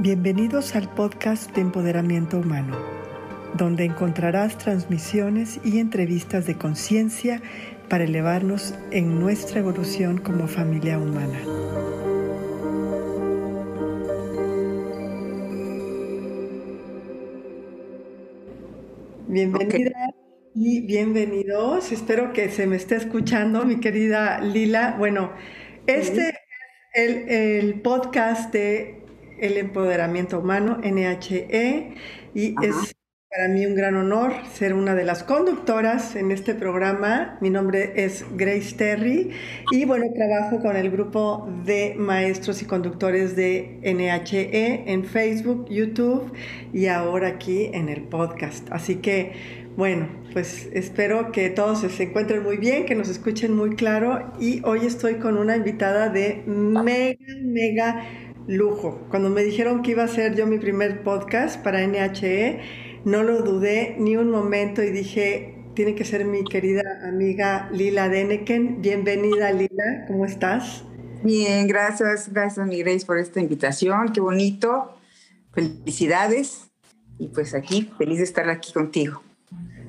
Bienvenidos al podcast de Empoderamiento Humano, donde encontrarás transmisiones y entrevistas de conciencia para elevarnos en nuestra evolución como familia humana. Bienvenida y bienvenidos. Espero que se me esté escuchando, mi querida Lila. Bueno, este es el, el podcast de el empoderamiento humano, NHE, y es para mí un gran honor ser una de las conductoras en este programa. Mi nombre es Grace Terry y bueno, trabajo con el grupo de maestros y conductores de NHE en Facebook, YouTube y ahora aquí en el podcast. Así que bueno, pues espero que todos se encuentren muy bien, que nos escuchen muy claro y hoy estoy con una invitada de mega, mega lujo. Cuando me dijeron que iba a ser yo mi primer podcast para NHE, no lo dudé ni un momento y dije, tiene que ser mi querida amiga Lila Deneken. Bienvenida Lila, ¿cómo estás? Bien, gracias, gracias mi Grace por esta invitación, qué bonito. Felicidades y pues aquí, feliz de estar aquí contigo.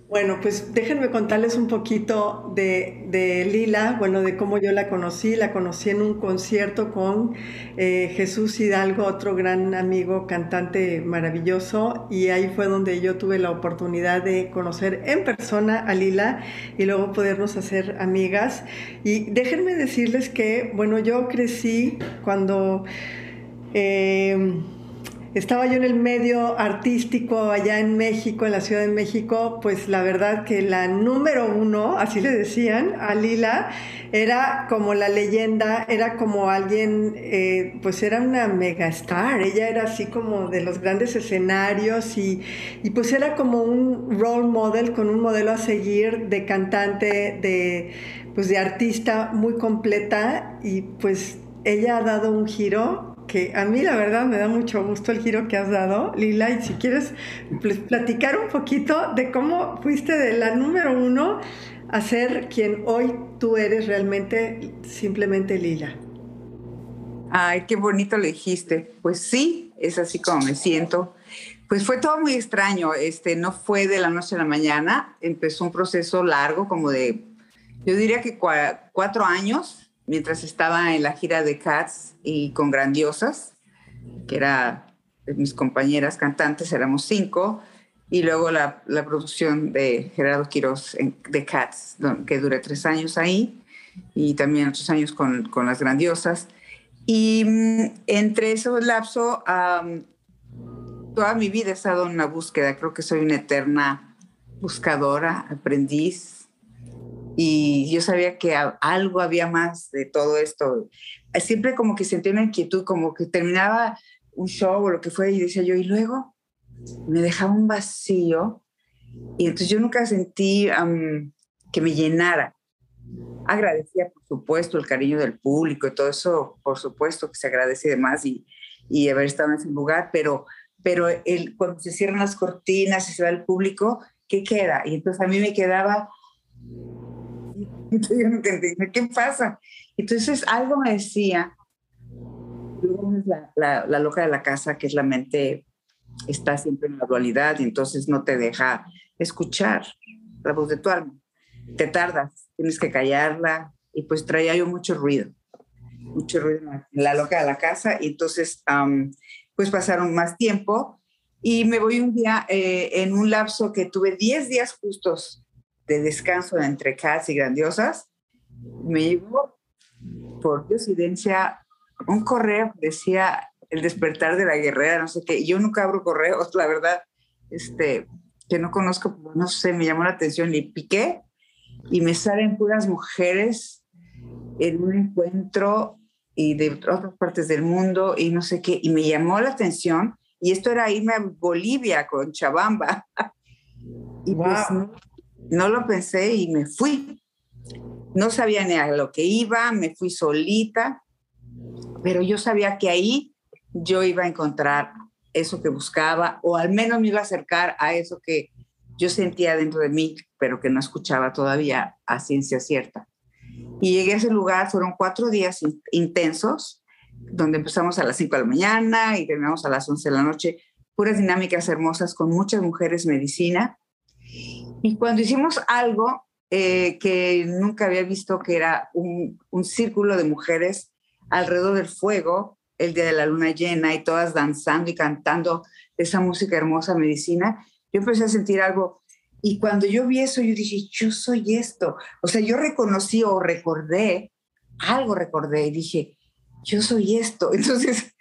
Bueno, pues déjenme contarles un poquito de, Lila, bueno, de cómo yo la conocí. La conocí en un concierto con eh, Jesús Hidalgo, otro gran amigo, cantante maravilloso, y ahí fue donde yo tuve la oportunidad de conocer en persona a Lila y luego podernos hacer amigas. Y déjenme decirles que, bueno, yo crecí cuando... Eh, estaba yo en el medio artístico allá en México, en la Ciudad de México, pues la verdad que la número uno, así le decían a Lila, era como la leyenda, era como alguien, eh, pues era una megastar, ella era así como de los grandes escenarios y, y pues era como un role model con un modelo a seguir de cantante, de, pues de artista muy completa y pues ella ha dado un giro que a mí la verdad me da mucho gusto el giro que has dado, Lila, y si quieres platicar un poquito de cómo fuiste de la número uno a ser quien hoy tú eres realmente simplemente Lila. Ay, qué bonito lo dijiste. Pues sí, es así como me siento. Pues fue todo muy extraño, este, no fue de la noche a la mañana, empezó un proceso largo, como de, yo diría que cuatro años, mientras estaba en la gira de Cats y con Grandiosas, que era mis compañeras cantantes, éramos cinco, y luego la, la producción de Gerardo Quiroz de Cats, que duré tres años ahí, y también otros años con, con las Grandiosas. Y mm, entre esos lapso, toda mi vida he estado en una búsqueda, creo que soy una eterna buscadora, aprendiz, y yo sabía que algo había más de todo esto. Siempre como que sentía una inquietud, como que terminaba un show o lo que fue y decía yo, y luego me dejaba un vacío y entonces yo nunca sentí que me llenara. Agradecía, por supuesto, el cariño del público y todo eso, por supuesto que se agradece de más y, y haber estado en ese lugar, pero, pero el, cuando se cierran las cortinas y se va el público, ¿qué queda? Y entonces a mí me quedaba entonces yo no entendía, ¿qué pasa? Entonces algo me decía, la, la, loca de la casa, que es la mente, está siempre en la dualidad y entonces no te deja escuchar la voz de tu alma. Te tardas, tienes que callarla y pues traía yo mucho ruido, mucho ruido en la loca de la casa y entonces pues pasaron más tiempo y me voy un día eh, en un lapso que tuve 10 días justos de descanso entre Cats y Grandiosas, me llegó por coincidencia un correo, decía el despertar de la guerrera, no sé qué. Yo nunca abro correos, la verdad, este, que no conozco, no sé, me llamó la atención, y piqué y me salen puras mujeres en un encuentro y de otras partes del mundo y no sé qué, y me llamó la atención, y esto era irme a Bolivia con Chabamba. y pues no lo pensé y me fui. No sabía ni a lo que iba, me fui solita, pero yo sabía que ahí yo iba a encontrar eso que buscaba o al menos me iba a acercar a eso que yo sentía dentro de mí, pero que no escuchaba todavía a ciencia cierta. Y llegué a ese lugar, fueron cuatro días intensos, donde empezamos a las 5 de la mañana y terminamos a las 11 de la noche, puras dinámicas hermosas con muchas mujeres medicina. Y cuando hicimos algo eh, que nunca había visto, que era un, un círculo de mujeres alrededor del fuego, el día de la luna llena y todas danzando y cantando esa música hermosa medicina, yo empecé a sentir algo. Y cuando yo vi eso, yo dije, yo soy esto. O sea, yo reconocí o recordé, algo recordé y dije, yo soy esto. Entonces,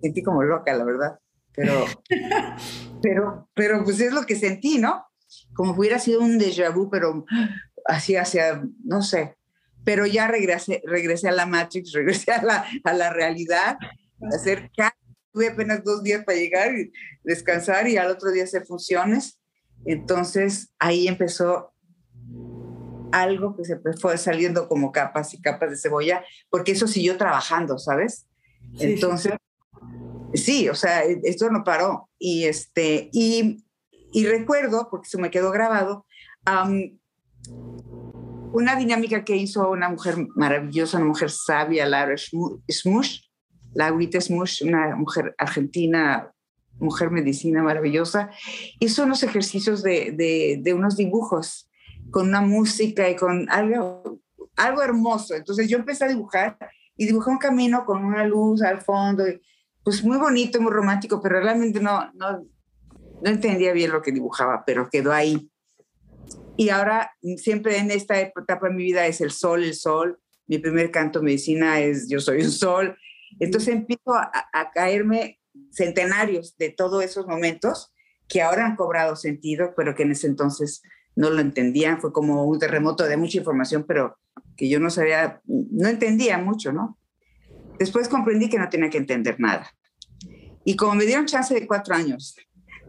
sentí como loca, la verdad. Pero, pero, pero pues es lo que sentí, ¿no? Como hubiera sido un déjà vu, pero así hacia, no sé. Pero ya regresé, regresé a la Matrix, regresé a la, a la realidad, hacer tuve apenas dos días para llegar y descansar y al otro día hacer funciones. Entonces ahí empezó algo que se fue saliendo como capas y capas de cebolla, porque eso siguió trabajando, ¿sabes? Entonces, sí. o sea, e, esto no paró. Y, este, y, y recuerdo, porque se me quedó grabado, una dinámica que hizo una mujer maravillosa, una mujer sabia, Laura Smush, Laurita Smush, una mujer argentina, mujer medicina maravillosa, hizo unos ejercicios de, de, de unos dibujos con una música y con algo, algo hermoso. Entonces yo empecé a dibujar y dibujé un camino con una luz al fondo, pues muy bonito, muy romántico, pero realmente no, no, no entendía bien lo que dibujaba, pero quedó ahí. Y ahora siempre en esta etapa de mi vida es el sol, el sol. Mi primer canto medicina es Yo soy un sol. Entonces empiezo a, a caerme centenarios de todos esos momentos que ahora han cobrado sentido, pero que en ese entonces no lo entendían, fue como un terremoto de mucha información, pero que yo no sabía, no entendía mucho, ¿no? Después comprendí que no tenía que entender nada. Y como me dieron chance de cuatro años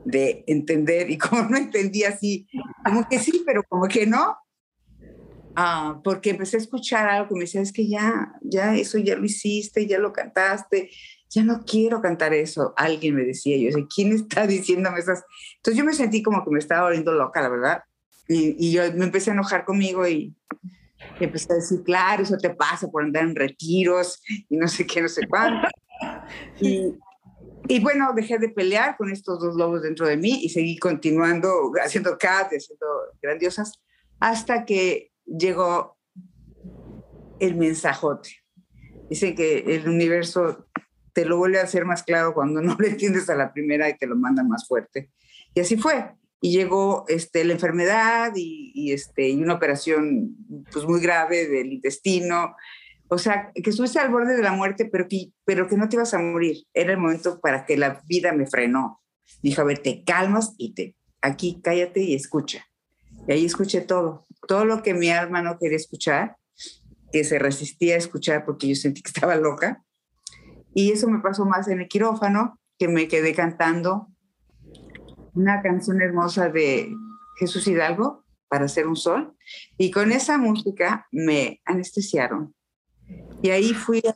de entender, y como no entendía así, como que sí, pero como que no, ah, porque empecé a escuchar algo que me decía, es que ya, ya eso ya lo hiciste, ya lo cantaste, ya no quiero cantar eso. Alguien me decía, yo sé, ¿quién está diciéndome esas? Entonces yo me sentí como que me estaba volviendo loca, la verdad. Y, yo me empecé a enojar conmigo y, empecé a decir, claro, eso te pasa por andar en retiros y no sé qué, no sé cuánto. Y, y bueno, dejé de pelear con estos dos lobos dentro de mí y seguí continuando haciendo cats, haciendo grandiosas, hasta que llegó el mensajote. Dicen que el universo te lo vuelve a hacer más claro cuando no lo entiendes a la primera y te lo manda más fuerte. Y así fue y llegó este, la enfermedad y, este, y una operación pues, muy grave del intestino. O sea, que estuviste al borde de la muerte, pero que, pero que no te ibas a morir. Era el momento para que la vida me frenó. Dijo, a ver, te calmas y te, aquí cállate y escucha. Y ahí escuché todo, todo lo que mi alma no quería escuchar, que se resistía a escuchar porque yo sentí que estaba loca. Y eso me pasó más en el quirófano, que me quedé cantando una canción hermosa de Jesús Hidalgo, para hacer un sol, y con esa música me anestesiaron. Y ahí fui a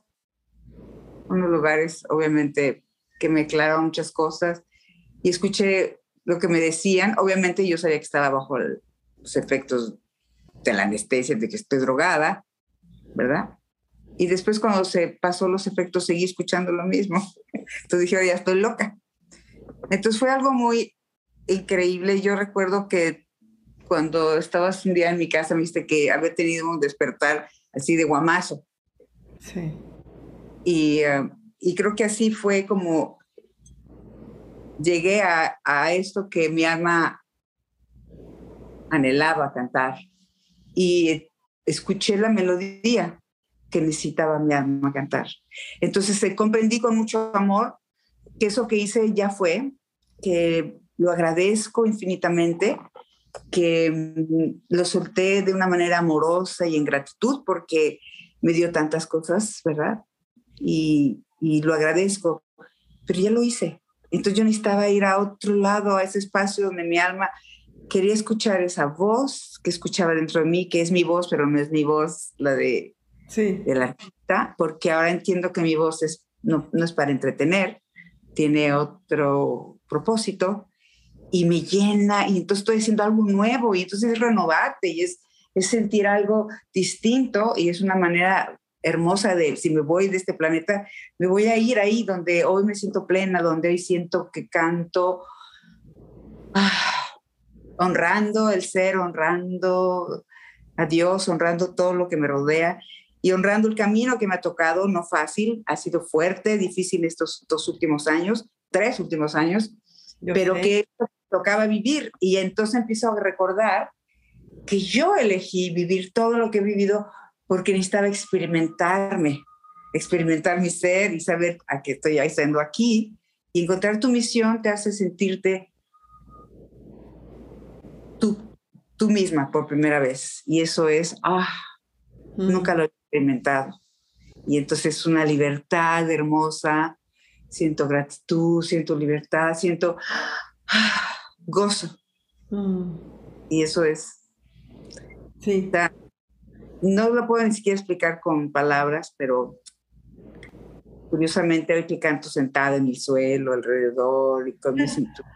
unos lugares, obviamente, que me aclararon muchas cosas, y escuché lo que me decían. Obviamente yo sabía que estaba bajo los efectos de la anestesia, de que estoy drogada, ¿verdad? Y después cuando se pasó los efectos seguí escuchando lo mismo. Entonces dije, ya estoy loca. Entonces fue algo muy increíble. Yo recuerdo que cuando estabas un día en mi casa, me que había tenido un despertar así de guamazo. Sí. Y, eh, y creo que así fue como llegué a, a, esto que mi alma anhelaba cantar. Y escuché la melodía que necesitaba mi alma cantar. Entonces eh, comprendí con mucho amor que eso que hice ya fue, que lo agradezco infinitamente, que mm, lo solté de una manera amorosa y en gratitud porque me dio tantas cosas, ¿verdad? Y, y lo agradezco, pero ya lo hice. Entonces yo necesitaba ir a otro lado, a ese espacio donde mi alma quería escuchar esa voz que escuchaba dentro de mí, que es mi voz, pero no es mi voz, la de, sí. de la artista, porque ahora entiendo que mi voz es, no, no es para entretener, tiene otro propósito y me llena y entonces estoy haciendo algo nuevo y entonces es renovarte y es, es sentir algo distinto y es una manera hermosa de si me voy de este planeta, me voy a ir ahí donde hoy me siento plena, donde hoy siento que canto, ah, honrando el ser, honrando a Dios, honrando todo lo que me rodea y honrando el camino que me ha tocado, no fácil, ha sido fuerte, difícil estos dos últimos años, tres últimos años, pero que tocaba vivir. Y entonces empiezo a recordar que yo elegí vivir todo lo que he vivido porque necesitaba experimentarme, experimentar mi ser y saber a qué estoy haciendo aquí. Y encontrar tu misión te hace sentirte tú, tú misma por primera vez. Y eso es, ah, nunca lo he experimentado. Y entonces es una libertad hermosa, siento gratitud, siento libertad, siento ah, gozo. Mm. Y eso es... Sí. no lo puedo ni siquiera explicar con palabras, pero curiosamente hoy que canto sentada en el suelo, alrededor y con mi cintura,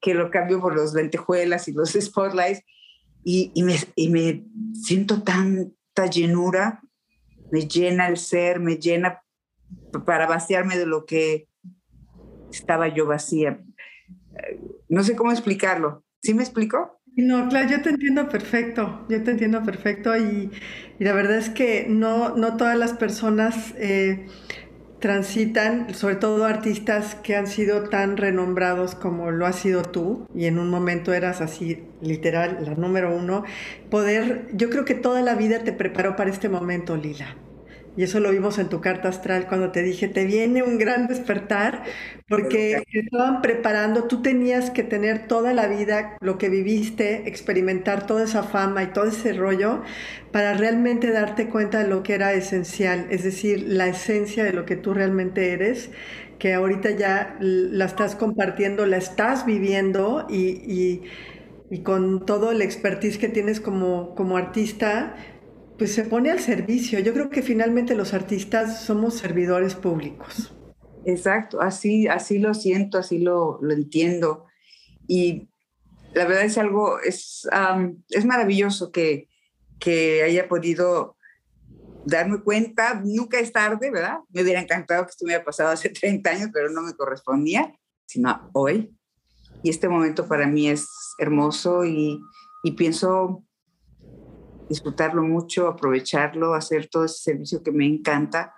que lo cambio por los lentejuelas y los spotlights y, y, me, y me siento tanta llenura, me llena el ser, me llena para vaciarme de lo que estaba yo vacía. No sé cómo explicarlo. ¿Sí me explico? No, claro, yo te entiendo perfecto, yo te entiendo perfecto y, la verdad es que no, no todas las personas eh, transitan, sobre todo artistas que han sido tan renombrados como lo has sido tú, y en un momento eras así, literal, la número uno, poder, yo creo que toda la vida te preparó para este momento, Lila. Y eso lo vimos en tu carta astral cuando te dije, te viene un gran despertar, porque te estaban preparando, tú tenías que tener toda la vida lo que viviste, experimentar toda esa fama y todo ese rollo, para realmente darte cuenta de lo que era esencial, es decir, la esencia de lo que tú realmente eres, que ahorita ya la estás compartiendo, la estás viviendo y, y, con todo el expertise que tienes como, como artista, pues se pone al servicio. Yo creo que finalmente los artistas somos servidores públicos. Exacto, así, así lo siento, así lo, entiendo. Y la verdad es algo, es, es maravilloso que, que haya podido darme cuenta, nunca es tarde, ¿verdad? Me hubiera encantado que esto me hubiera pasado hace 30 años, pero no me correspondía, sino hoy. Y este momento para mí es hermoso y, y pienso disfrutarlo mucho, aprovecharlo, hacer todo ese servicio que me encanta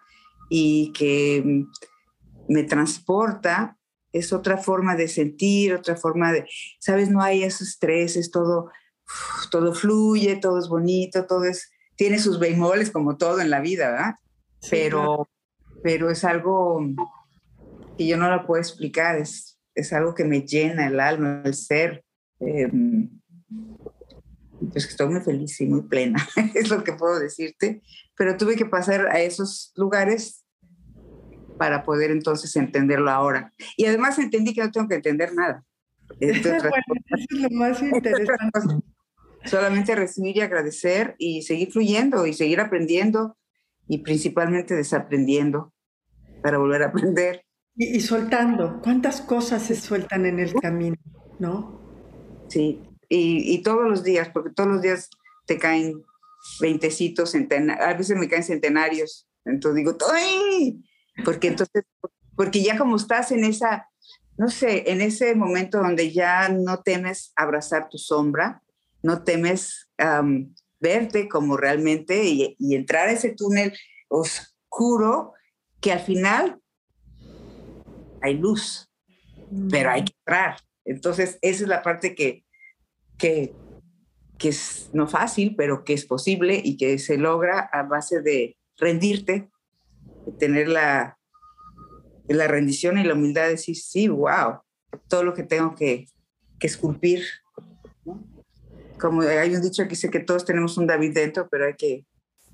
y que mm, me transporta. Es otra forma de sentir, otra forma de, sabes, no hay esos estrés, todo, todo fluye, todo es bonito, todo es, tiene sus bemoles como todo en la vida, ¿verdad? pero, pero es algo que yo no lo puedo explicar, es, es algo que me llena el alma, el ser. Eh, pues estoy muy feliz y muy plena, es lo que puedo decirte, pero tuve que pasar a esos lugares para poder entonces entenderlo ahora. Y además entendí que no tengo que entender nada. eso es lo más interesante. Solamente recibir y agradecer y seguir fluyendo y seguir aprendiendo y principalmente desaprendiendo para volver a aprender. Y, y soltando. ¿Cuántas cosas se sueltan en el camino, no? Sí, y, todos los días, porque todos los días te caen veintecitos, a veces me caen centenarios, entonces digo, ¡ay! Porque entonces, porque ya como estás en esa, no sé, en ese momento donde ya no temes abrazar tu sombra, no temes verte como realmente y, y, entrar a ese túnel oscuro que al final hay luz, pero hay que entrar. Entonces, esa es la parte que, que, que es no fácil, pero que es posible y que se logra a base de rendirte, de tener la, la rendición y la humildad de decir, sí, wow, todo lo que tengo que, que esculpir. Como hay un dicho que dice que todos tenemos un David dentro, pero hay que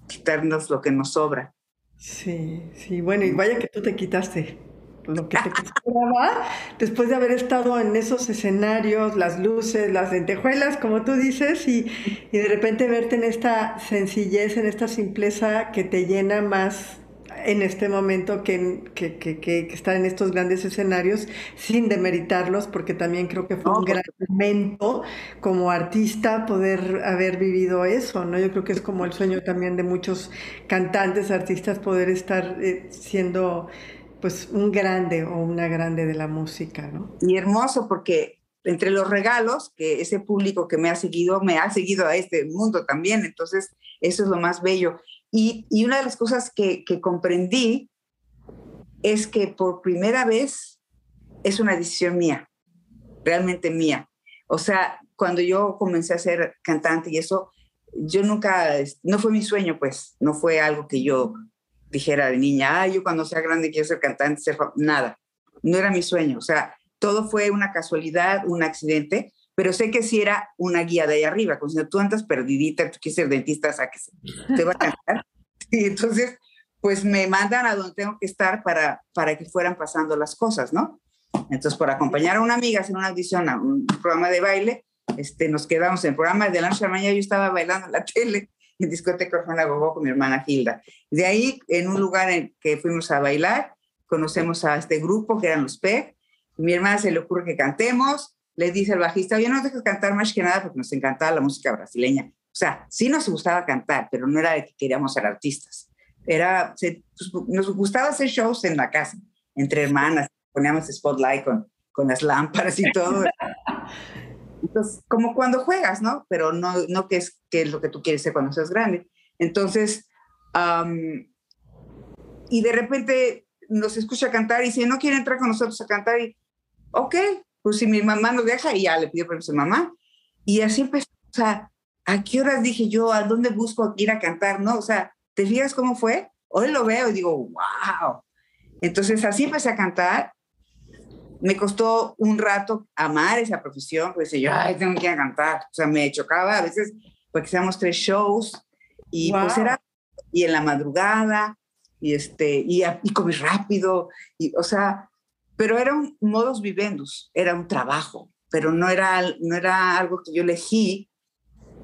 quitarnos lo que nos sobra. Sí, sí, bueno, y vaya que tú te quitaste lo que te esperaba después de haber estado en esos escenarios, las luces, las lentejuelas, como tú dices, y, y, de repente verte en esta sencillez, en esta simpleza que te llena más en este momento que, que, que, estar en estos grandes escenarios sin demeritarlos, porque también creo que fue un gran momento como artista poder haber vivido eso, ¿no? Yo creo que es como el sueño también de muchos cantantes, artistas, poder estar eh, siendo pues un grande o una grande de la música, ¿no? Y hermoso porque entre los regalos, que ese público que me ha seguido, me ha seguido a este mundo también, entonces eso es lo más bello. Y, y una de las cosas que, que comprendí es que por primera vez es una decisión mía, realmente mía. O sea, cuando yo comencé a ser cantante y eso, yo nunca, no fue mi sueño, pues, no fue algo que yo dijera de niña, ah, yo cuando sea grande quiero ser cantante, ser nada. No era mi sueño, o sea, todo fue una casualidad, un accidente, pero sé que si era una guía de ahí arriba, como si tú andas perdidita, tú quieres ser dentista, sáquese, te va a cantar. Y entonces, pues me mandan a donde tengo que estar para, para que fueran pasando las cosas, ¿no? Entonces, por acompañar a una amiga en una audición a un programa de baile, este, nos quedamos en el programa de la noche a la mañana, yo estaba bailando en la tele en discoteca Juana Gogó con mi hermana Hilda. De ahí, en un lugar en que fuimos a bailar, conocemos a este grupo que eran los PEG. Mi hermana se le ocurre que cantemos, le dice al bajista, oye, no dejes cantar más que nada porque nos encantaba la música brasileña. O sea, sí nos gustaba cantar, pero no era de que queríamos ser artistas. Era, pues, nos gustaba hacer shows en la casa, entre hermanas, poníamos spotlight con las lámparas y todo. Entonces, como cuando juegas, ¿no? Pero no, no que es, que es lo que tú quieres ser cuando seas grande. Entonces, y de repente nos escucha cantar y dice, no quiere entrar con nosotros a cantar. Y, ok, pues si mi mamá nos deja, y ya le pido permiso a mamá. Y así empezó, o sea, ¿a qué horas dije yo, a dónde busco ir a cantar? ¿No? O sea, ¿te fijas cómo fue? Hoy lo veo y digo, wow. Entonces así empecé a cantar me costó un rato amar esa profesión, pues yo, ay, tengo que ir a cantar. O sea, me chocaba a veces porque hacíamos tres shows y pues era, y en la madrugada, y este, y, y comí rápido, y, o sea, pero era un modus vivendus, era un trabajo, pero no era, no era algo que yo elegí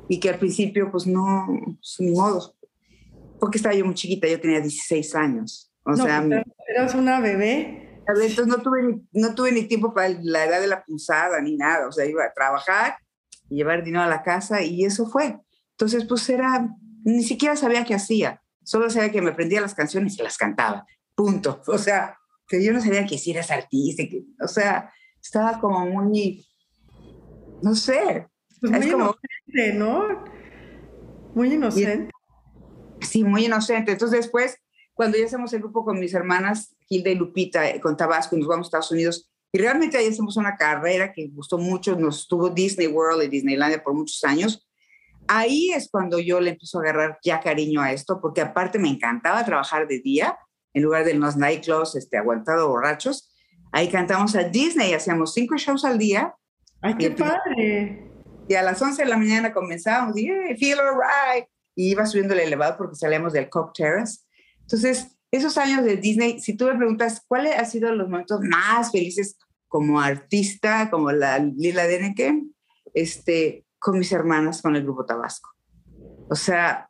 y que al principio, pues no, pues, ni modo, porque estaba yo muy chiquita, yo tenía 16 años. O sea, eras una bebé. Entonces no tuve, ni, no tuve ni tiempo para la edad de la pulsada ni nada. O sea, iba a trabajar y llevar dinero a la casa y eso fue. Entonces, pues era, ni siquiera sabía qué hacía. Solo sabía que me aprendía las canciones y las cantaba. Punto. O sea, que yo no sabía que si eras artista. Que, o sea, estaba como muy, no sé. Pues muy inocente, ¿no? Muy inocente. sí, muy inocente. Entonces después, cuando ya hacemos el grupo con mis hermanas, Hilda y Lupita eh, con Tabasco y nos vamos a Estados Unidos. Y realmente ahí hacemos una carrera que gustó mucho, nos estuvo Disney World y Disneylandia por muchos años. Ahí es cuando yo le empiezo a agarrar ya cariño a esto, porque aparte me encantaba trabajar de día, en lugar de los nightclubs, este, aguantado borrachos. Ahí cantamos a Disney, hacíamos cinco shows al día. ¡Ay, qué padre! Y a las 11 de la mañana comenzábamos, y feel alright. Y iba subiendo el elevador porque salíamos del Cock Terrace. Entonces, esos años de Disney, si tú me preguntas cuáles han sido los momentos más felices como artista, como la Lila Deneke, este, con mis hermanas, con el grupo Tabasco. O sea,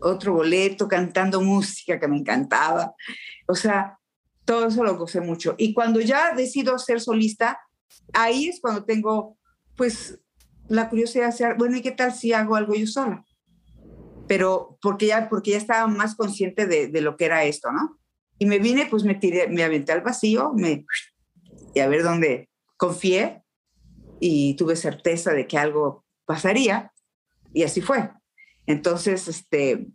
otro boleto, cantando música que me encantaba. O sea, todo eso lo gocé mucho. Y cuando ya decido ser solista, ahí es cuando tengo, pues, la curiosidad de hacer, bueno, ¿y qué tal si hago algo yo sola? Pero porque ya, porque ya estaba más consciente de, de, lo que era esto, ¿no? Y me vine, pues me tiré, me aventé al vacío, me, y a ver dónde confié y tuve certeza de que algo pasaría y así fue. Entonces, este,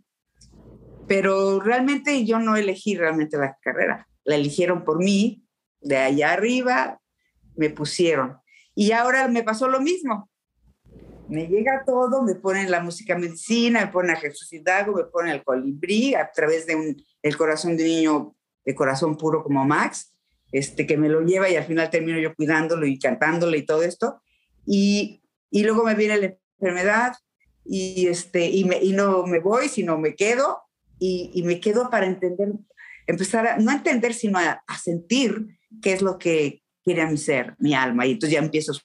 pero realmente yo no elegí realmente la carrera, la eligieron por mí, de allá arriba me pusieron. Y ahora me pasó lo mismo me llega todo, me ponen la música medicina, me ponen a Jesús Hidalgo, me ponen el colibrí a través de un, corazón de un niño de corazón puro como Max, este, que me lo lleva y al final termino yo cuidándolo y cantándole y todo esto. Y, y luego me viene la enfermedad y, este, y, me, y no me voy, sino me quedo y, y, me quedo para entender, empezar a, no a entender, sino a, a sentir qué es lo que quiere a mi ser, mi alma. Y entonces ya empiezo a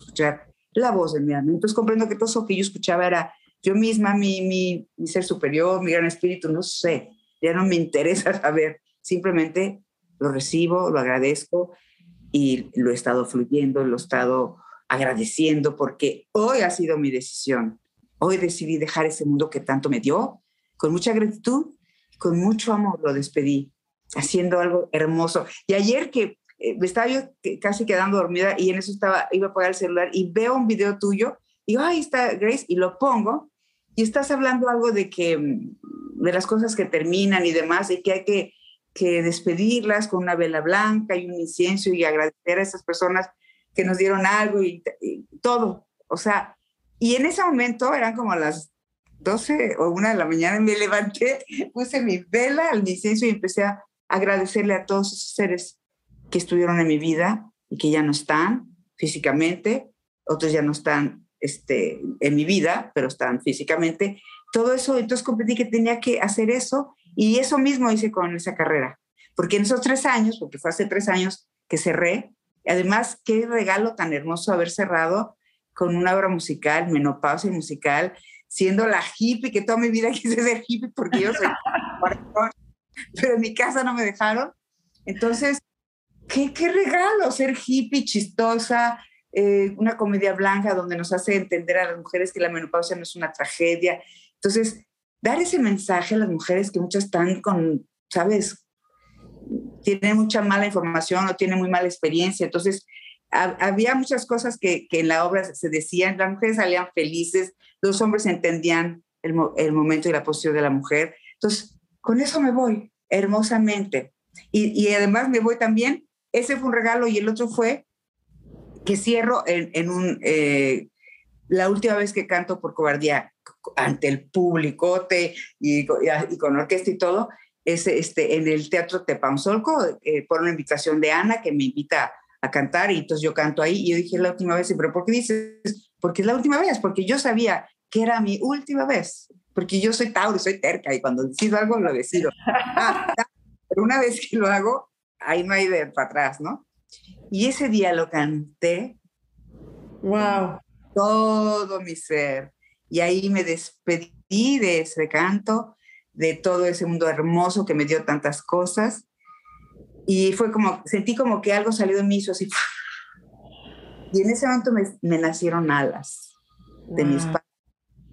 escuchar la voz de mi alma. Entonces comprendo que todo eso que yo escuchaba era yo misma, mi, mi, mi ser superior, mi gran espíritu, no sé. ya no me interesa saber, simplemente lo recibo, lo agradezco y lo he estado fluyendo, lo he estado agradeciendo porque hoy ha sido mi decisión. Hoy decidí dejar ese mundo que tanto me dio, con mucha gratitud, con mucho amor lo despedí, haciendo algo hermoso. Y ayer que eh, me estaba yo casi quedando dormida y en eso estaba, iba a apagar el celular y veo un video tuyo y ahí está Grace y lo pongo y estás hablando algo de que mm, de las cosas que terminan y demás y que hay que, que despedirlas con una vela blanca y un incienso y agradecer a esas personas que nos dieron algo y, todo. O sea, y en ese momento eran como las 12 o 1 de la mañana, me levanté, puse mi vela, el incienso y empecé a agradecerle a todos esos seres que estuvieron en mi vida y que ya no están físicamente, otros ya no están este, en mi vida, pero están físicamente. Todo eso, entonces comprendí que tenía que hacer eso y eso mismo hice con esa carrera, porque en esos tres años, porque fue hace tres años que cerré, Además, qué regalo tan hermoso haber cerrado con una obra musical, menopausia musical, siendo la hippie, que toda mi vida quise ser hippie porque yo soy pero en mi casa no me dejaron. Entonces, qué, qué regalo ser hippie, chistosa, eh, una comedia blanca donde nos hace entender a las mujeres que la menopausia no es una tragedia. Entonces, dar ese mensaje a las mujeres que muchas están con, ¿sabes? tiene mucha mala información o tiene muy mala experiencia. Entonces, había muchas cosas que, que, en la obra se decían, las mujeres salían felices, los hombres entendían el, el, momento y la posición de la mujer. Entonces, con eso me voy hermosamente. Y, y, además me voy también, ese fue un regalo y el otro fue que cierro en, en un, eh, la última vez que canto por cobardía ante el público y, y, con orquesta y todo, es este, en el Teatro Tepanzolco eh, por una invitación de Ana que me invita a cantar y entonces yo canto ahí y yo dije la última vez, pero ¿por qué dices? Porque es la última vez, porque yo sabía que era mi última vez, porque yo soy Tauro, soy terca y cuando decido algo lo decido. Ah, pero una vez que lo hago, ahí no hay de para atrás, ¿no? Y ese día lo canté. Wow. Todo mi ser. Y ahí me despedí de ese canto de todo ese mundo hermoso que me dio tantas cosas. Y fue como, sentí como que algo salió de mí, hizo así. Y en ese momento me, nacieron alas de mis padres.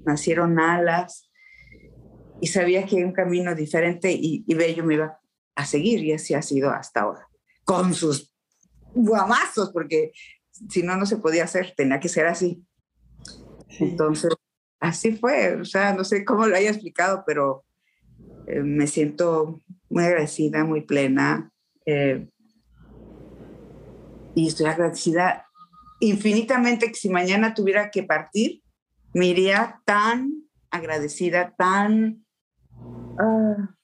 Nacieron alas y sabía que un camino diferente y, bello me iba a seguir y así ha sido hasta ahora. Con sus guamazos, porque si no, no se podía hacer, tenía que ser así. Entonces, así fue, o sea, no sé cómo lo haya explicado, pero eh, me siento muy agradecida, muy plena. Eh, y estoy agradecida infinitamente que si mañana tuviera que partir, me iría tan agradecida, tan uh,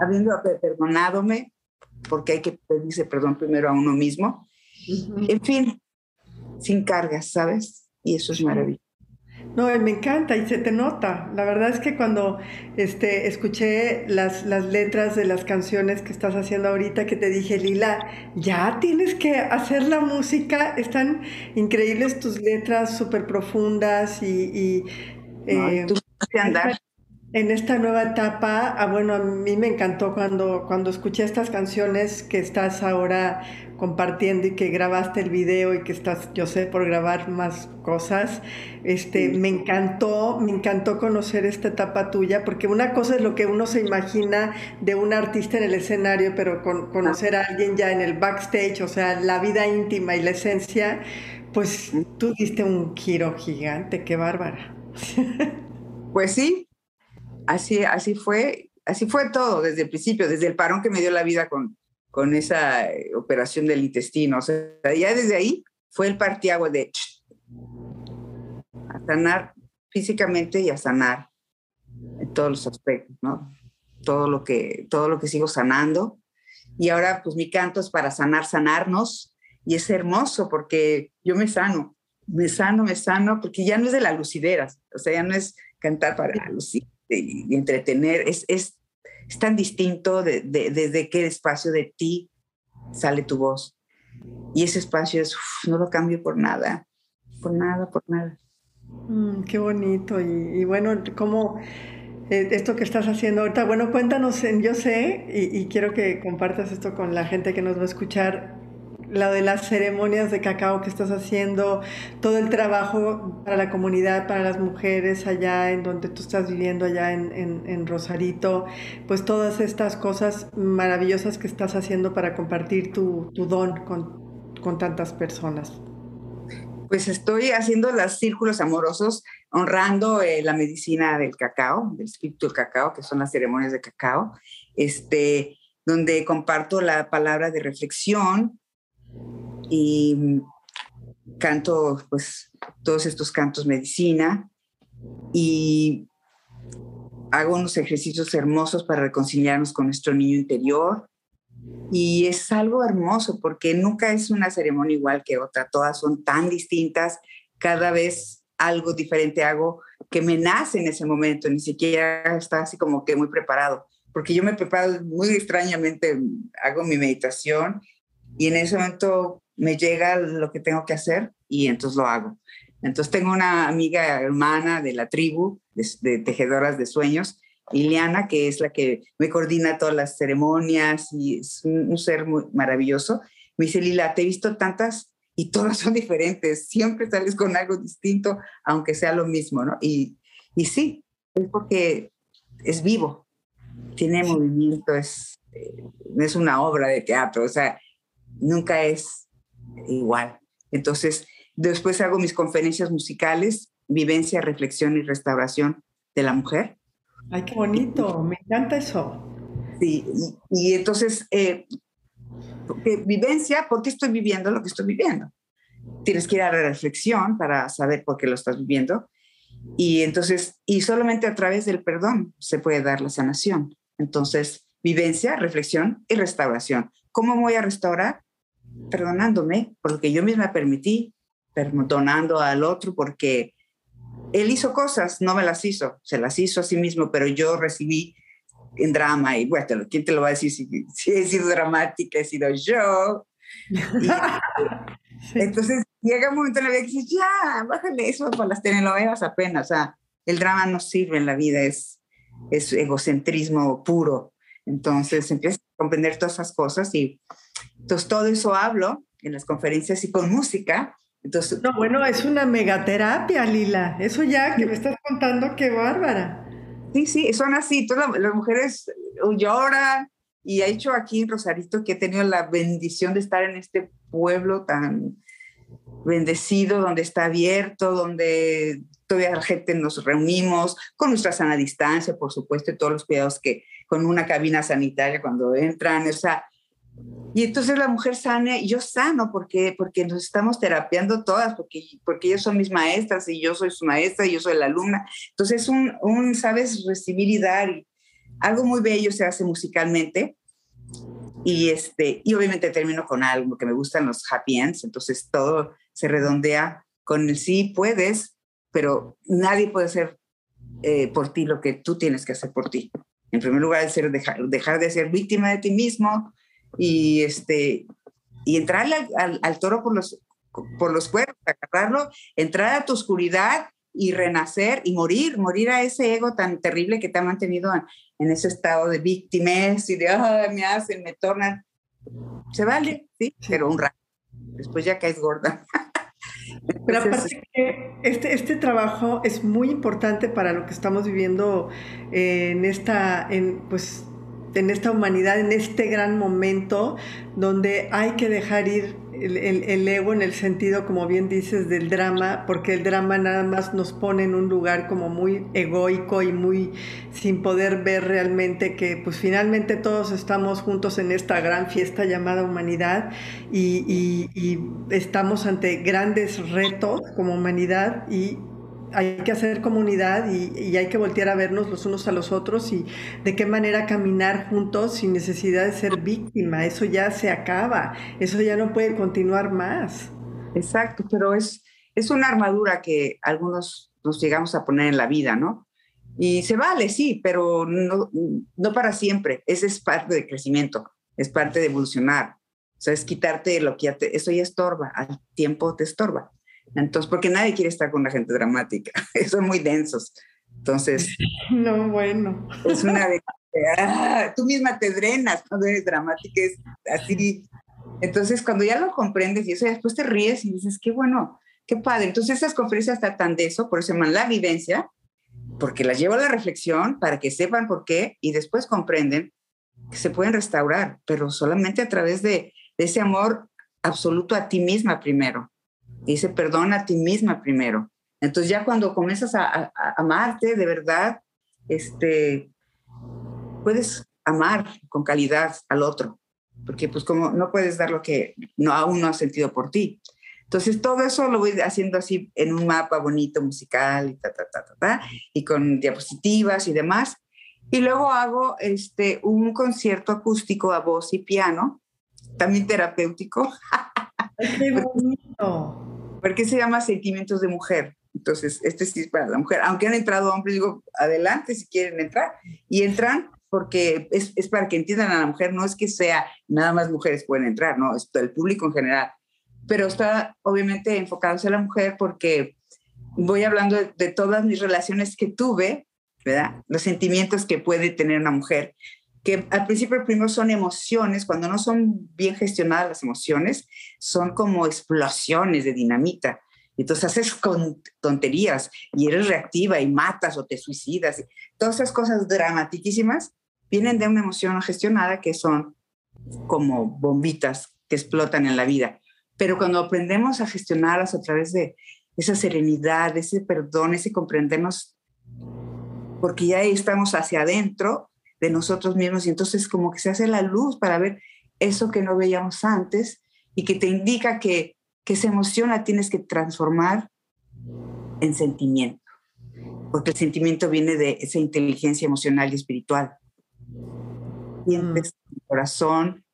habiendo perdonadome, porque hay que pedirse perdón primero a uno mismo. En fin, sin cargas, ¿sabes? Y eso es maravilloso. No, me encanta y se te nota. La verdad es que cuando este, escuché las, las letras de las canciones que estás haciendo ahorita, que te dije, Lila, ya tienes que hacer la música. Están increíbles tus letras, súper profundas y... eh, andar en esta nueva etapa, ah, bueno, a mí me encantó cuando, cuando escuché estas canciones que estás ahora compartiendo y que grabaste el video y que estás, yo sé, por grabar más cosas. Este, me encantó, me encantó conocer esta etapa tuya, porque una cosa es lo que uno se imagina de un artista en el escenario, pero con, conocer a alguien ya en el backstage, o sea, la vida íntima y la esencia, pues tú diste un giro gigante, qué bárbara. Pues sí, así, así fue, así fue todo desde el principio, desde el parón que me dio la vida con, con esa eh, operación del intestino. O sea, ya desde ahí fue el partiagua de a sanar físicamente y a sanar en todos los aspectos, ¿no? Todo lo que, todo lo que sigo sanando. Y ahora, pues mi canto es para sanar, sanarnos. Y es hermoso porque yo me sano, me sano, me sano, porque ya no es de la lucideras, o sea, ya no es cantar para lucir y, entretener, es, es, es, tan distinto de, desde qué espacio de ti sale tu voz. Y ese espacio es, no lo cambio por nada, por nada, por nada. Mm, qué bonito. Y, y, bueno, como eh, esto que estás haciendo ahorita. Bueno, cuéntanos Yo sé, y, y, quiero que compartas esto con la gente que nos va a escuchar, lo de las ceremonias de cacao que estás haciendo, todo el trabajo para la comunidad, para las mujeres allá en donde tú estás viviendo, allá en, en, Rosarito, pues todas estas cosas maravillosas que estás haciendo para compartir tu, tu don con, con tantas personas. Pues estoy haciendo los círculos amorosos, honrando eh, la medicina del cacao, del espíritu del cacao, que son las ceremonias de cacao, este, donde comparto la palabra de reflexión, y canto pues todos estos cantos medicina y hago unos ejercicios hermosos para reconciliarnos con nuestro niño interior. Y es algo hermoso porque nunca es una ceremonia igual que otra, todas son tan distintas, cada vez algo diferente hago que me nace en ese momento, ni siquiera está así como que muy preparado, porque yo me preparo muy extrañamente, hago mi meditación y en ese momento me llega lo que tengo que hacer y entonces lo hago. Entonces tengo una amiga hermana de la tribu de, tejedoras de sueños, Iliana, que es la que me coordina todas las ceremonias y es un, ser muy maravilloso. Me dice, Lila, te he visto tantas y todas son diferentes, siempre sales con algo distinto, aunque sea lo mismo, ¿no? Y, y sí, es porque es vivo, tiene movimiento, es, eh, es una obra de teatro, o sea, nunca es igual. Entonces, después hago mis conferencias musicales, vivencia, reflexión y restauración de la mujer. Ay, qué bonito, me encanta eso. Sí, y, entonces, eh, vivencia, ¿por qué estoy viviendo lo que estoy viviendo? Tienes que ir a la reflexión para saber por qué lo estás viviendo. Y entonces, y solamente a través del perdón se puede dar la sanación. Entonces, vivencia, reflexión y restauración. ¿Cómo voy a restaurar? Perdonándome por lo que yo misma permití, perdonando al otro porque él hizo cosas, no me las hizo, se las hizo a sí mismo, pero yo recibí en drama y bueno, ¿quién te lo va a decir si, si he sido dramática, he sido yo? Entonces llega un momento en la vida que dices, ya, bájale eso por las telenovelas apenas, o sea, el drama no sirve en la vida, es, es egocentrismo puro. Entonces empiezas comprender todas esas cosas y entonces, todo eso hablo en las conferencias y con música. Entonces, no, bueno, es una megaterapia, Lila. Eso ya que me estás contando, qué bárbara. Sí, sí, son así. Todas las mujeres lloran. Y he hecho aquí en Rosarito que he tenido la bendición de estar en este pueblo tan bendecido, donde está abierto, donde todavía la gente nos reunimos con nuestra sana distancia, por supuesto, y todos los cuidados que con una cabina sanitaria cuando entran, o sea, y entonces la mujer sana y yo sano porque, porque nos estamos terapiando todas, porque, porque ellas son mis maestras y yo soy su maestra y yo soy la alumna. Entonces, un, un sabes, recibir y dar. Y algo muy bello se hace musicalmente. Y, este, y obviamente termino con algo que me gustan los happy ends, entonces todo se redondea con el sí puedes, pero nadie puede hacer eh, por ti lo que tú tienes que hacer por ti. En primer lugar, el ser, dejar, dejar de ser víctima de ti mismo, y, este, y entrarle al, toro por los, por los cuernos, agarrarlo, entrar a tu oscuridad y renacer y morir, morir a ese ego tan terrible que te ha mantenido en, ese estado de víctimas y de, me hacen, me tornan. Se vale, sí, pero un rato. Después ya caes gorda. Pero aparte que este, este trabajo es muy importante para lo que estamos viviendo en esta, en, pues, en esta humanidad, en este gran momento donde hay que dejar ir el, ego en el sentido, como bien dices, del drama, porque el drama nada más nos pone en un lugar como muy egoico y muy sin poder ver realmente que pues finalmente todos estamos juntos en esta gran fiesta llamada humanidad y, y estamos ante grandes retos como humanidad y hay que hacer comunidad y, hay que voltear a vernos los unos a los otros y de qué manera caminar juntos sin necesidad de ser víctima. Eso ya se acaba, eso ya no puede continuar más. Exacto, pero es, es una armadura que algunos nos llegamos a poner en la vida, ¿no? Y se vale, sí, pero no, no para siempre. Esa es parte del crecimiento, es parte de evolucionar. O sea, es quitarte lo que ya te, eso ya estorba, al tiempo te estorba. Entonces, porque nadie quiere estar con la gente dramática, son muy densos. Entonces. No, bueno. Es una de. Ah, tú misma te drenas cuando eres dramática, es así. Entonces, cuando ya lo comprendes y eso, después te ríes y dices, qué bueno, qué padre. Entonces, esas conferencias tratan de eso, por eso se llaman la vivencia, porque las llevo a la reflexión para que sepan por qué y después comprenden que se pueden restaurar, pero solamente a través de, de ese amor absoluto a ti misma primero. Dice, perdona a ti misma primero. Entonces ya cuando comienzas a, amarte de verdad, este, puedes amar con calidad al otro, porque pues como no puedes dar lo que no, aún no has sentido por ti. Entonces todo eso lo voy haciendo así en un mapa bonito musical y, ta, ta, ta, ta, y con diapositivas y demás. Y luego hago este, un concierto acústico a voz y piano, también terapéutico. ¡Qué bonito! Porque se llama Sentimientos de Mujer. Entonces, este sí es para la mujer. Aunque han entrado hombres, digo, adelante si quieren entrar. Y entran porque es, es, para que entiendan a la mujer, no es que sea nada más mujeres pueden entrar, no, es el público en general. Pero está obviamente enfocado hacia la mujer porque voy hablando de, de todas mis relaciones que tuve, ¿verdad? Los sentimientos que puede tener una mujer que al principio primero son emociones, cuando no son bien gestionadas las emociones, son como explosiones de dinamita. Entonces haces con tonterías y eres reactiva y matas o te suicidas. Todas esas cosas dramatiquísimas vienen de una emoción no gestionada que son como bombitas que explotan en la vida. Pero cuando aprendemos a gestionarlas a través de esa serenidad, ese perdón, ese comprendernos, porque ya estamos hacia adentro, de nosotros mismos y entonces como que se hace la luz para ver eso que no veíamos antes y que te indica que, que esa emoción la tienes que transformar en sentimiento, porque el sentimiento viene de esa inteligencia emocional y espiritual. Sientes mm. el corazón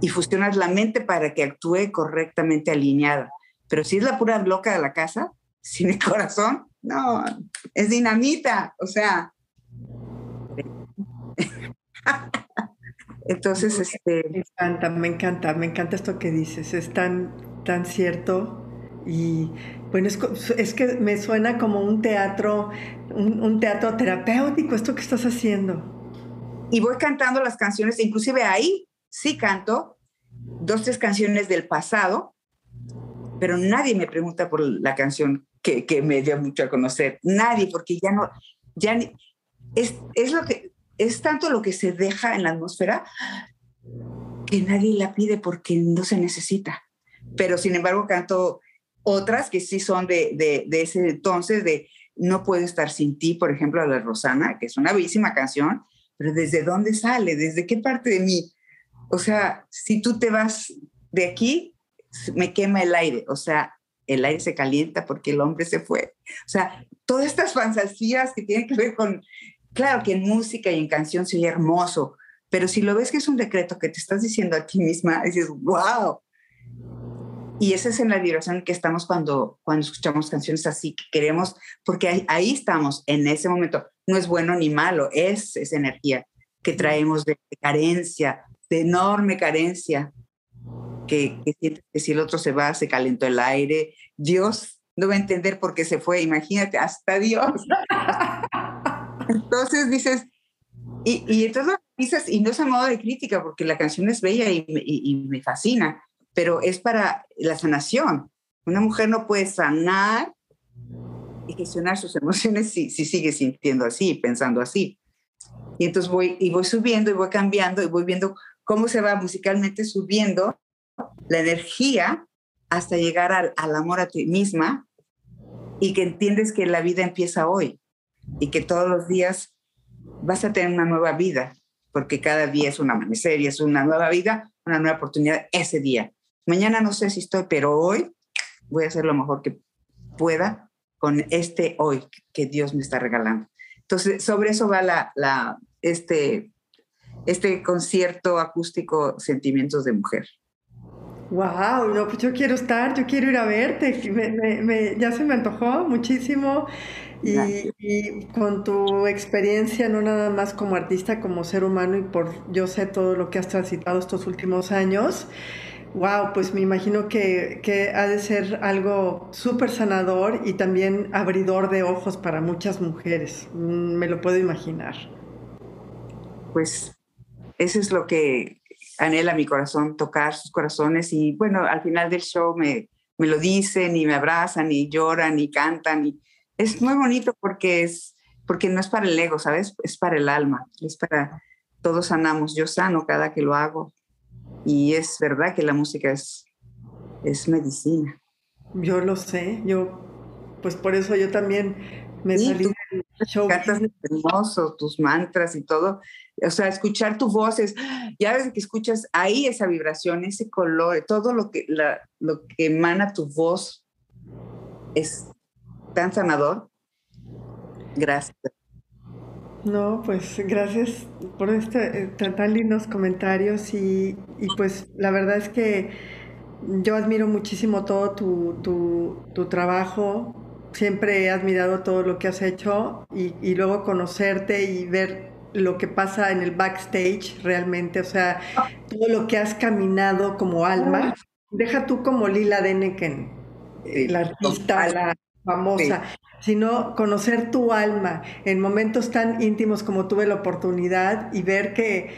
y fusionas la mente para que actúe correctamente alineada. Pero si es la pura bloca de la casa, sin el corazón, no, es dinamita, o sea, Entonces, este... Me encanta, me encanta, me encanta esto que dices, es tan, tan cierto y bueno, es, que me suena como un teatro, un, teatro terapéutico esto que estás haciendo. Y voy cantando las canciones, inclusive ahí sí canto dos, tres canciones del pasado, pero nadie me pregunta por la canción que, que me dio mucho a conocer, nadie, porque ya no, ya es, es lo que, es tanto lo que se deja en la atmósfera que nadie la pide porque no se necesita. Pero sin embargo canto otras que sí son de, de, ese entonces, de No puedo estar sin ti, por ejemplo, a la Rosana, que es una bellísima canción, pero ¿desde dónde sale? ¿Desde qué parte de mí? O sea, si tú te vas de aquí, me quema el aire, o sea, el aire se calienta porque el hombre se fue. O sea, todas estas fantasías que tienen que ver con Claro que en música y en canción sería hermoso, pero si lo ves que es un decreto que te estás diciendo a ti misma, dices, wow. Y esa es en la vibración en que estamos cuando, cuando escuchamos canciones así, que queremos, porque ahí, ahí estamos, en ese momento. No es bueno ni malo, es esa energía que traemos de, carencia, de enorme carencia, que, que, que si el otro se va, se calentó el aire. Dios no va a entender por qué se fue, imagínate, hasta Dios. Entonces dices, y, y entonces dices, y no es a modo de crítica, porque la canción es bella y, y, me fascina, pero es para la sanación. Una mujer no puede sanar y gestionar sus emociones si, si sigue sintiendo así, pensando así. Y entonces voy, y voy subiendo y voy cambiando y voy viendo cómo se va musicalmente subiendo la energía hasta llegar al, al amor a ti misma y que entiendes que la vida empieza hoy y que todos los días vas a tener una nueva vida, porque cada día es un amanecer y es una nueva vida, una nueva oportunidad ese día. Mañana no sé si estoy, pero hoy voy a hacer lo mejor que pueda con este hoy que Dios me está regalando. Entonces, sobre eso va la, la, este, este concierto acústico Sentimientos de Mujer. Wow, no, pues yo quiero estar, yo quiero ir a verte, ya se me antojó muchísimo. Y, con tu experiencia, no nada más como artista, como ser humano y por yo sé todo lo que has transitado estos últimos años, Wow, pues me imagino que, que ha de ser algo súper sanador y también abridor de ojos para muchas mujeres. Mm, me lo puedo imaginar. Pues eso es lo que anhela mi corazón, tocar sus corazones y bueno, al final del show me, me lo dicen y me abrazan y lloran y cantan y es muy bonito porque es porque no es para el ego, ¿sabes? Es para el alma, es para todos sanamos, yo sano cada que lo hago y es verdad que la música es, es medicina. Yo lo sé, yo, pues por eso yo también me salí del show. Cantas hermoso, tus mantras y todo. O sea, escuchar tu voz es, ya ves que escuchas ahí esa vibración, ese color, todo lo que, la, lo que emana tu voz es tan sanador. Gracias. No, pues gracias por este, eh, tan lindos comentarios y, pues la verdad es que yo admiro muchísimo todo tu, trabajo, siempre he admirado todo lo que has hecho y, y, luego conocerte y ver lo que pasa en el backstage realmente, o sea, todo lo que has caminado como alma, deja tú como Lila Deneken, la artista, la famosa sino conocer tu alma en momentos tan íntimos como tuve la oportunidad y ver que,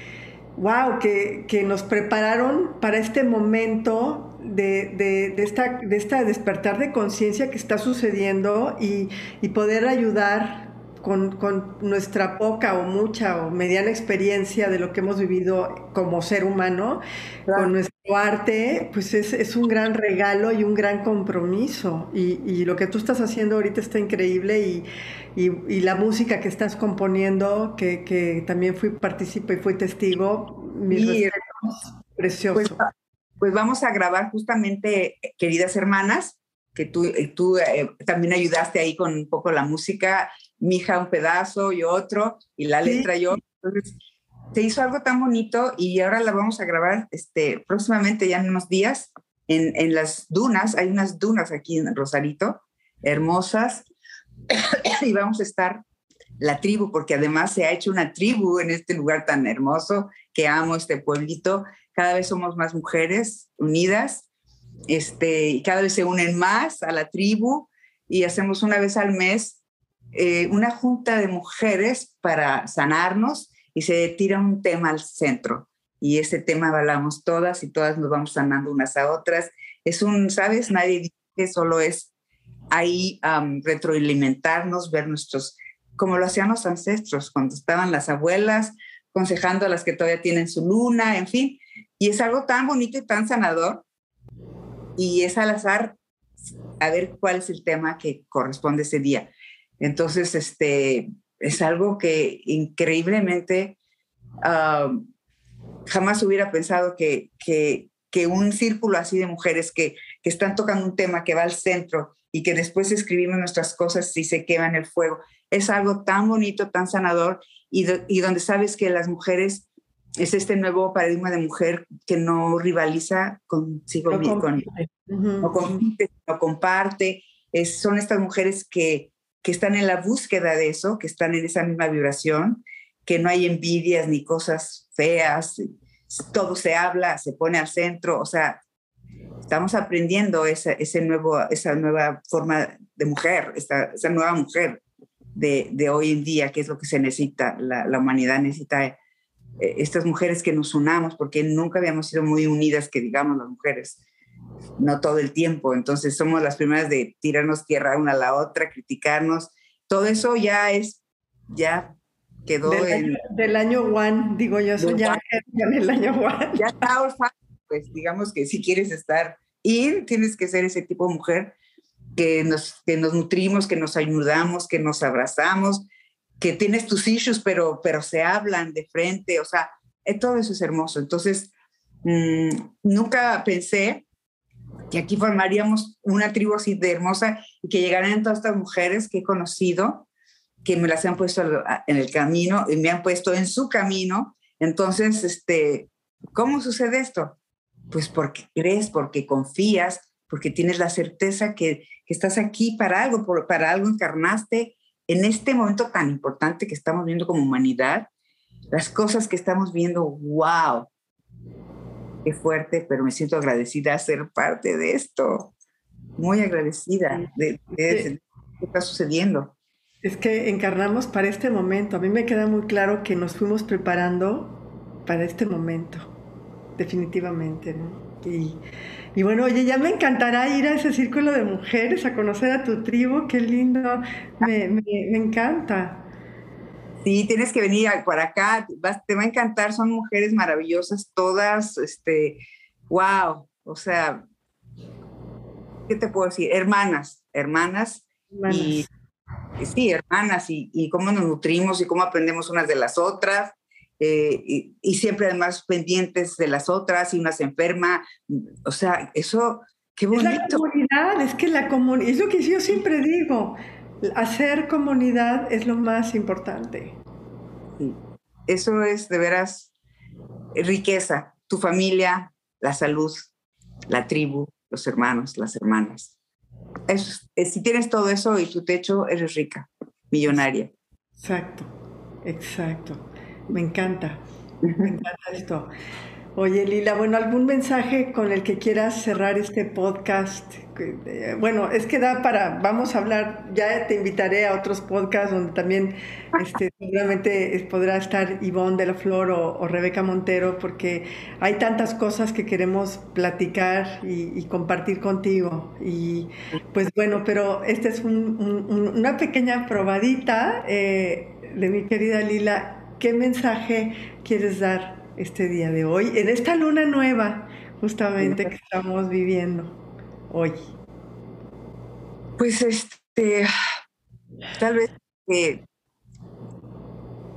wow, que, nos prepararon para este momento de, de, esta, de esta despertar de conciencia que está sucediendo y, y poder ayudar con, con, nuestra poca o mucha o mediana experiencia de lo que hemos vivido como ser humano, con nuestro arte, pues es, es, un gran regalo y un gran compromiso. Y, y, lo que tú estás haciendo ahorita está increíble y, y la música que estás componiendo, que, que también fui partícipe y fui testigo, mis precioso. Pues, pues vamos a grabar justamente, queridas hermanas, que tú, eh, tú eh, también ayudaste ahí con un poco la música, mi hija un pedazo y otro, y la letra yo. Entonces, se hizo algo tan bonito y ahora la vamos a grabar este, próximamente, ya en unos días, en, en las dunas. Hay unas dunas aquí en Rosarito, hermosas, y vamos a estar la tribu, porque además se ha hecho una tribu en este lugar tan hermoso que amo este pueblito. Cada vez somos más mujeres unidas este, y cada vez se unen más a la tribu y hacemos una vez al mes eh, una junta de mujeres para sanarnos y se tira un tema al centro. Y ese tema hablamos todas y todas nos vamos sanando unas a otras. Es un, ¿sabes? Nadie dice que solo es ahí retroalimentarnos, ver nuestros, como lo hacían los ancestros, cuando estaban las abuelas, aconsejando a las que todavía tienen su luna, en fin. Y es algo tan bonito y tan sanador y es al azar a ver cuál es el tema que corresponde ese día. Entonces, este, es algo que increíblemente jamás hubiera pensado que, que, un círculo así de mujeres que, que, están tocando un tema que va al centro y que después escribimos nuestras cosas y se quema en el fuego, es algo tan bonito, tan sanador y donde sabes que las mujeres es este nuevo paradigma de mujer que no rivaliza consigo misma, con, no compite, no comparte. Es, son estas mujeres que, que están en la búsqueda de eso, que están en esa misma vibración, que no hay envidias ni cosas feas, todo se habla, se pone al centro, o sea, estamos aprendiendo esa, ese nuevo, esa nueva forma de mujer, esa, esa nueva mujer de, de, hoy en día, que es lo que se necesita, la, la humanidad necesita eh, estas mujeres que nos unamos, porque nunca habíamos sido muy unidas, que digamos las mujeres, no todo el tiempo. Entonces somos las primeras de tirarnos tierra una a la otra, criticarnos. Todo eso ya es, ya quedó del, en... Del año one, digo yo, eso ya en el año one. Ya está, pues digamos que si quieres estar in, tienes que ser ese tipo de mujer que nos, que nos nutrimos, que nos ayudamos, que nos abrazamos, que tienes tus issues, pero, pero se hablan de frente, o sea, eh, todo eso es hermoso. Entonces, mmm, nunca pensé que aquí formaríamos una tribu así de hermosa y que llegaran todas estas mujeres que he conocido, que me las han puesto en el camino y me han puesto en su camino. Entonces, este, ¿cómo sucede esto? Pues porque crees, porque confías, porque tienes la certeza que, estás aquí para algo, para algo encarnaste en este momento tan importante que estamos viendo como humanidad, las cosas que estamos viendo, wow. qué fuerte, pero me siento agradecida a ser parte de esto. Muy agradecida de, de, qué está sucediendo. Es que encarnamos para este momento. A mí me queda muy claro que nos fuimos preparando para este momento, definitivamente, ¿no? Y, y, bueno, oye, ya me encantará ir a ese círculo de mujeres, a conocer a tu tribu, qué lindo, me, me, me encanta. Sí, tienes que venir para acá, te va a encantar, son mujeres maravillosas, todas, este, wow, o sea, ¿qué te puedo decir? Hermanas, hermanas, y sí, hermanas, y, y, cómo nos nutrimos y cómo aprendemos unas de las otras, eh, y, y, siempre además pendientes de las otras, y una se enferma, o sea, eso, qué bonito. Es la comunidad, es que la comunidad, es lo que yo siempre digo, hacer comunidad es lo más importante. Sí. Eso es de veras riqueza, tu familia, la salud, la tribu, los hermanos, las hermanas. Eso, si tienes todo eso y tu techo, eres rica, millonaria. Exacto, exacto. Me encanta, me encanta esto. Oye, Lila, bueno, ¿algún mensaje con el que quieras cerrar este podcast? Bueno, es que da para, vamos a hablar, ya te invitaré a otros podcasts donde también este, seguramente podrá estar Ivonne de la Flor o, Rebeca Montero, porque hay tantas cosas que queremos platicar y, compartir contigo. Y pues bueno, pero esta es una pequeña probadita eh, de mi querida Lila. ¿Qué mensaje quieres dar este día de hoy, en esta luna nueva justamente que estamos viviendo hoy? Pues este, tal vez que,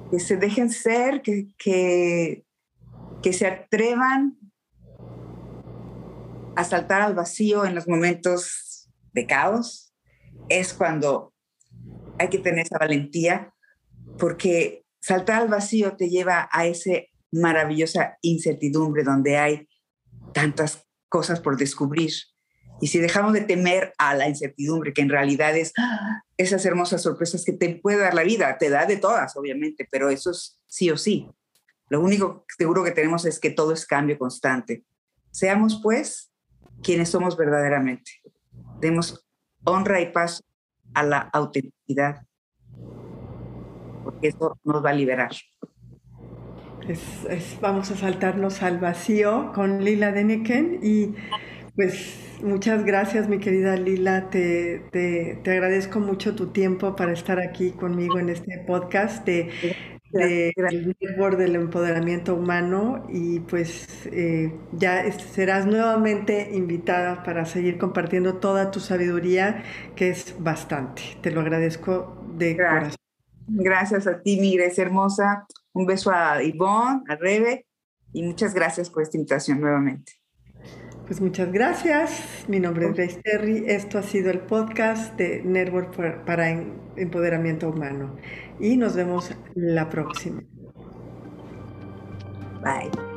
que se dejen ser, que, que, que se atrevan a saltar al vacío en los momentos de caos, es cuando hay que tener esa valentía, porque saltar al vacío te lleva a ese maravillosa incertidumbre donde hay tantas cosas por descubrir. Y si dejamos de temer a la incertidumbre, que en realidad es ¡ah! esas hermosas sorpresas que te puede dar la vida, te da de todas, obviamente, pero eso es sí o sí. Lo único seguro que tenemos es que todo es cambio constante. Seamos, pues, quienes somos verdaderamente. Demos honra y paz a la autenticidad, porque eso nos va a liberar vamos a saltarnos al vacío con Lila Deneken y pues muchas gracias mi querida Lila, te, te, te, agradezco mucho tu tiempo para estar aquí conmigo en este podcast de, Network del Empoderamiento Humano y pues eh, ya serás nuevamente invitada para seguir compartiendo toda tu sabiduría que es bastante. Te lo agradezco de corazón. Gracias a ti, mi Grace hermosa. Un beso a Ivonne, a Rebe y muchas gracias por esta invitación nuevamente. Pues muchas gracias. Mi nombre es Grace Terry. Esto ha sido el podcast de Network para Empoderamiento Humano. Y nos vemos la próxima. Bye.